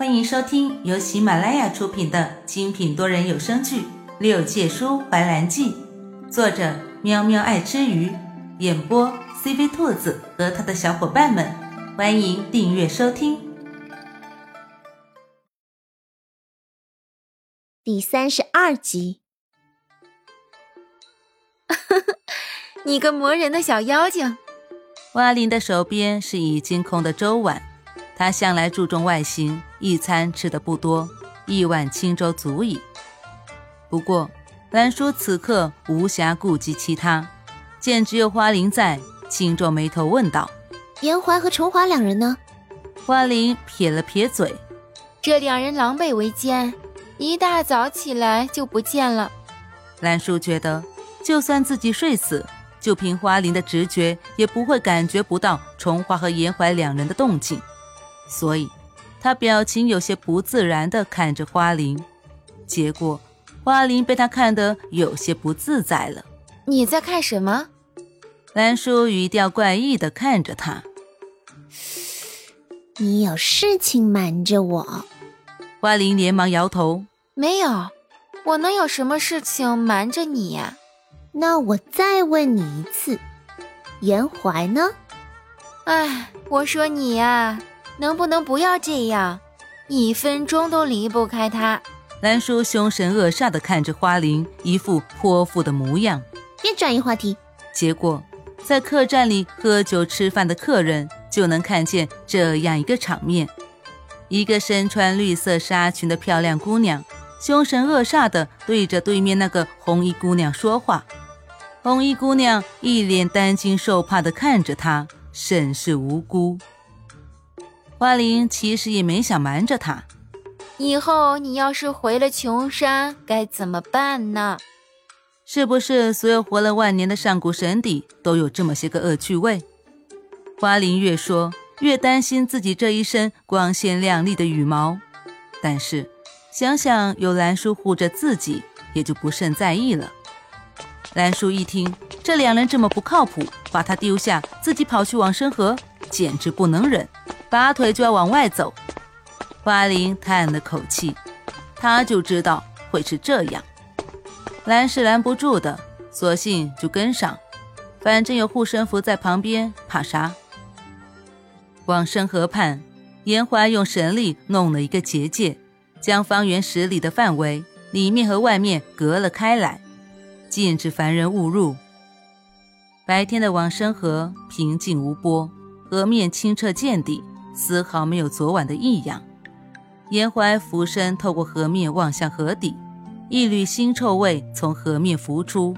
欢迎收听由喜马拉雅出品的精品多人有声剧《六界书怀兰记》，作者喵喵爱吃鱼，演播 CV 兔子和他的小伙伴们。欢迎订阅收听。第三十二集，你个磨人的小妖精！蛙林的手边是已经空的粥碗。他向来注重外形，一餐吃的不多，一碗清粥足矣。不过兰叔此刻无暇顾及其他，见只有花灵在，轻皱眉头问道：“严怀和崇华两人呢？”花灵撇了撇嘴：“这两人狼狈为奸，一大早起来就不见了。”兰叔觉得，就算自己睡死，就凭花灵的直觉，也不会感觉不到崇华和严怀两人的动静。所以，他表情有些不自然地看着花灵，结果花灵被他看得有些不自在了。你在看什么？兰叔语调怪异地看着他。你有事情瞒着我？花灵连忙摇头，没有，我能有什么事情瞒着你呀？那我再问你一次，严怀呢？哎，我说你呀。能不能不要这样，一分钟都离不开他？兰叔凶神恶煞地看着花灵，一副泼妇的模样。别转移话题。结果，在客栈里喝酒吃饭的客人就能看见这样一个场面：一个身穿绿色纱裙的漂亮姑娘，凶神恶煞地对着对面那个红衣姑娘说话。红衣姑娘一脸担惊受怕地看着他，甚是无辜。花灵其实也没想瞒着他。以后你要是回了琼山，该怎么办呢？是不是所有活了万年的上古神邸都有这么些个恶趣味？花灵越说越担心自己这一身光鲜亮丽的羽毛，但是想想有兰叔护着自己，也就不甚在意了。兰叔一听这两人这么不靠谱，把他丢下，自己跑去往生河，简直不能忍。拔腿就要往外走，花灵叹了口气，他就知道会是这样，拦是拦不住的，索性就跟上，反正有护身符在旁边，怕啥？往生河畔，严华用神力弄了一个结界，将方圆十里的范围，里面和外面隔了开来，禁止凡人误入。白天的往生河平静无波，河面清澈见底。丝毫没有昨晚的异样。严怀俯身透过河面望向河底，一缕腥臭味从河面浮出，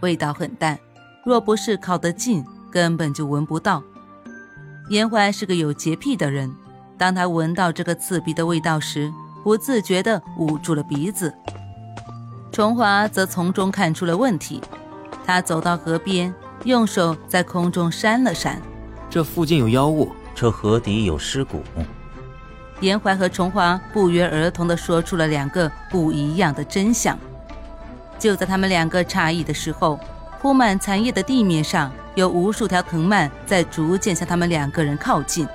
味道很淡，若不是靠得近，根本就闻不到。严怀是个有洁癖的人，当他闻到这个刺鼻的味道时，不自觉地捂住了鼻子。崇华则从中看出了问题，他走到河边，用手在空中扇了扇，这附近有妖物。这河底有尸骨。严怀和崇华不约而同地说出了两个不一样的真相。就在他们两个诧异的时候，铺满残叶的地面上有无数条藤蔓在逐渐向他们两个人靠近。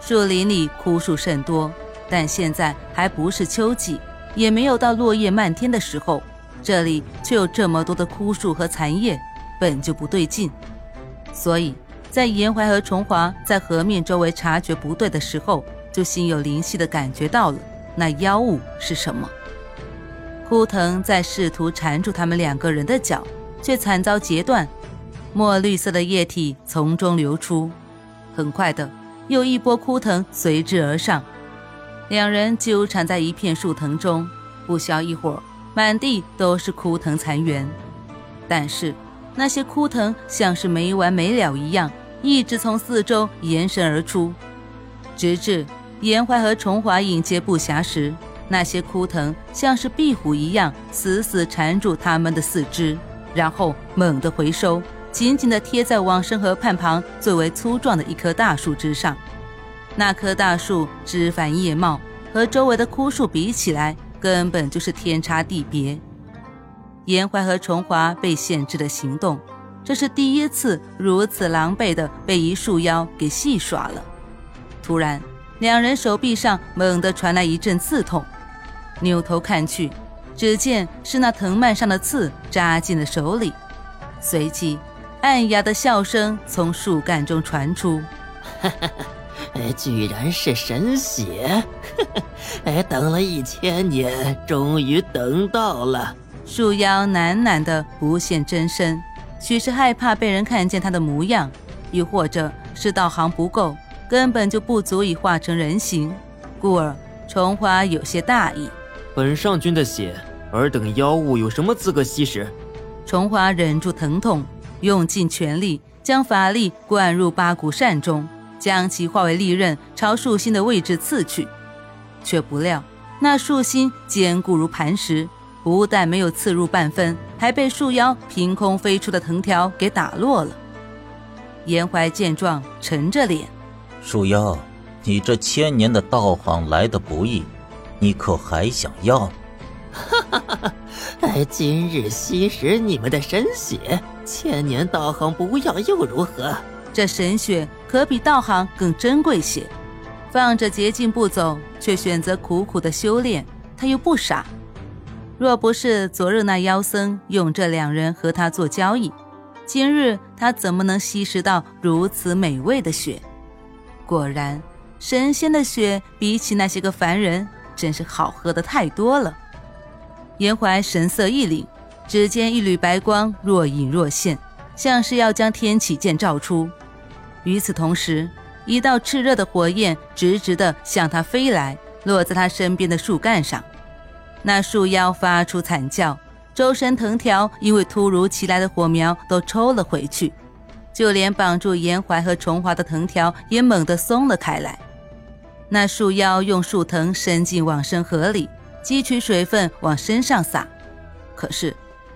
树林里枯树甚多，但现在还不是秋季，也没有到落叶漫天的时候，这里却有这么多的枯树和残叶，本就不对劲。所以。在严怀和崇华在河面周围察觉不对的时候，就心有灵犀的感觉到了那妖物是什么。枯藤在试图缠住他们两个人的脚，却惨遭截断，墨绿色的液体从中流出。很快的，又一波枯藤随之而上，两人纠缠在一片树藤中。不消一会儿，满地都是枯藤残垣，但是那些枯藤像是没完没了一样。一直从四周延伸而出，直至严怀和崇华应接不暇时，那些枯藤像是壁虎一样死死缠住他们的四肢，然后猛地回收，紧紧地贴在往生河畔旁最为粗壮的一棵大树之上。那棵大树枝繁叶茂，和周围的枯树比起来，根本就是天差地别。严怀和崇华被限制了行动。这是第一次如此狼狈的被一树妖给戏耍了。突然，两人手臂上猛地传来一阵刺痛，扭头看去，只见是那藤蔓上的刺扎进了手里。随即，暗哑的笑声从树干中传出：“哈 哈居然是神血！哎，等了一千年，终于等到了。”树妖喃喃的不现真身，许是害怕被人看见他的模样，亦或者是道行不够。根本就不足以化成人形，故而重华有些大意。本上君的血，尔等妖物有什么资格吸食？重华忍住疼痛，用尽全力将法力灌入八股扇中，将其化为利刃，朝树心的位置刺去。却不料那树心坚固如磐石，不但没有刺入半分，还被树妖凭空飞出的藤条给打落了。严怀见状，沉着脸。树妖，你这千年的道行来的不易，你可还想要？哈哈哈哈！哎，今日吸食你们的神血，千年道行不要又如何？这神血可比道行更珍贵些。放着捷径不走，却选择苦苦的修炼，他又不傻。若不是昨日那妖僧用这两人和他做交易，今日他怎么能吸食到如此美味的血？果然，神仙的血比起那些个凡人，真是好喝的太多了。严怀神色一凛，只见一缕白光若隐若现，像是要将天启剑照出。与此同时，一道炽热的火焰直直地向他飞来，落在他身边的树干上。那树妖发出惨叫，周身藤条因为突如其来的火苗都抽了回去。就连绑住严怀和重华的藤条也猛地松了开来。那树妖用树藤伸进往生河里，汲取水分往身上撒。可是，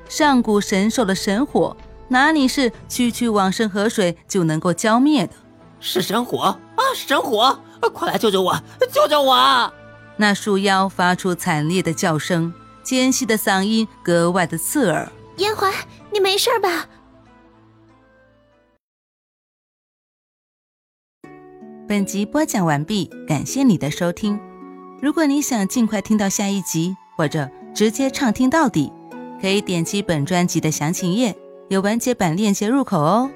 上古神兽的神火哪里是区区往生河水就能够浇灭的？是神火啊！神火！快来救救我！救救我啊！那树妖发出惨烈的叫声，尖细的嗓音格外的刺耳。严怀，你没事吧？本集播讲完毕，感谢你的收听。如果你想尽快听到下一集，或者直接畅听到底，可以点击本专辑的详情页，有完结版链接入口哦。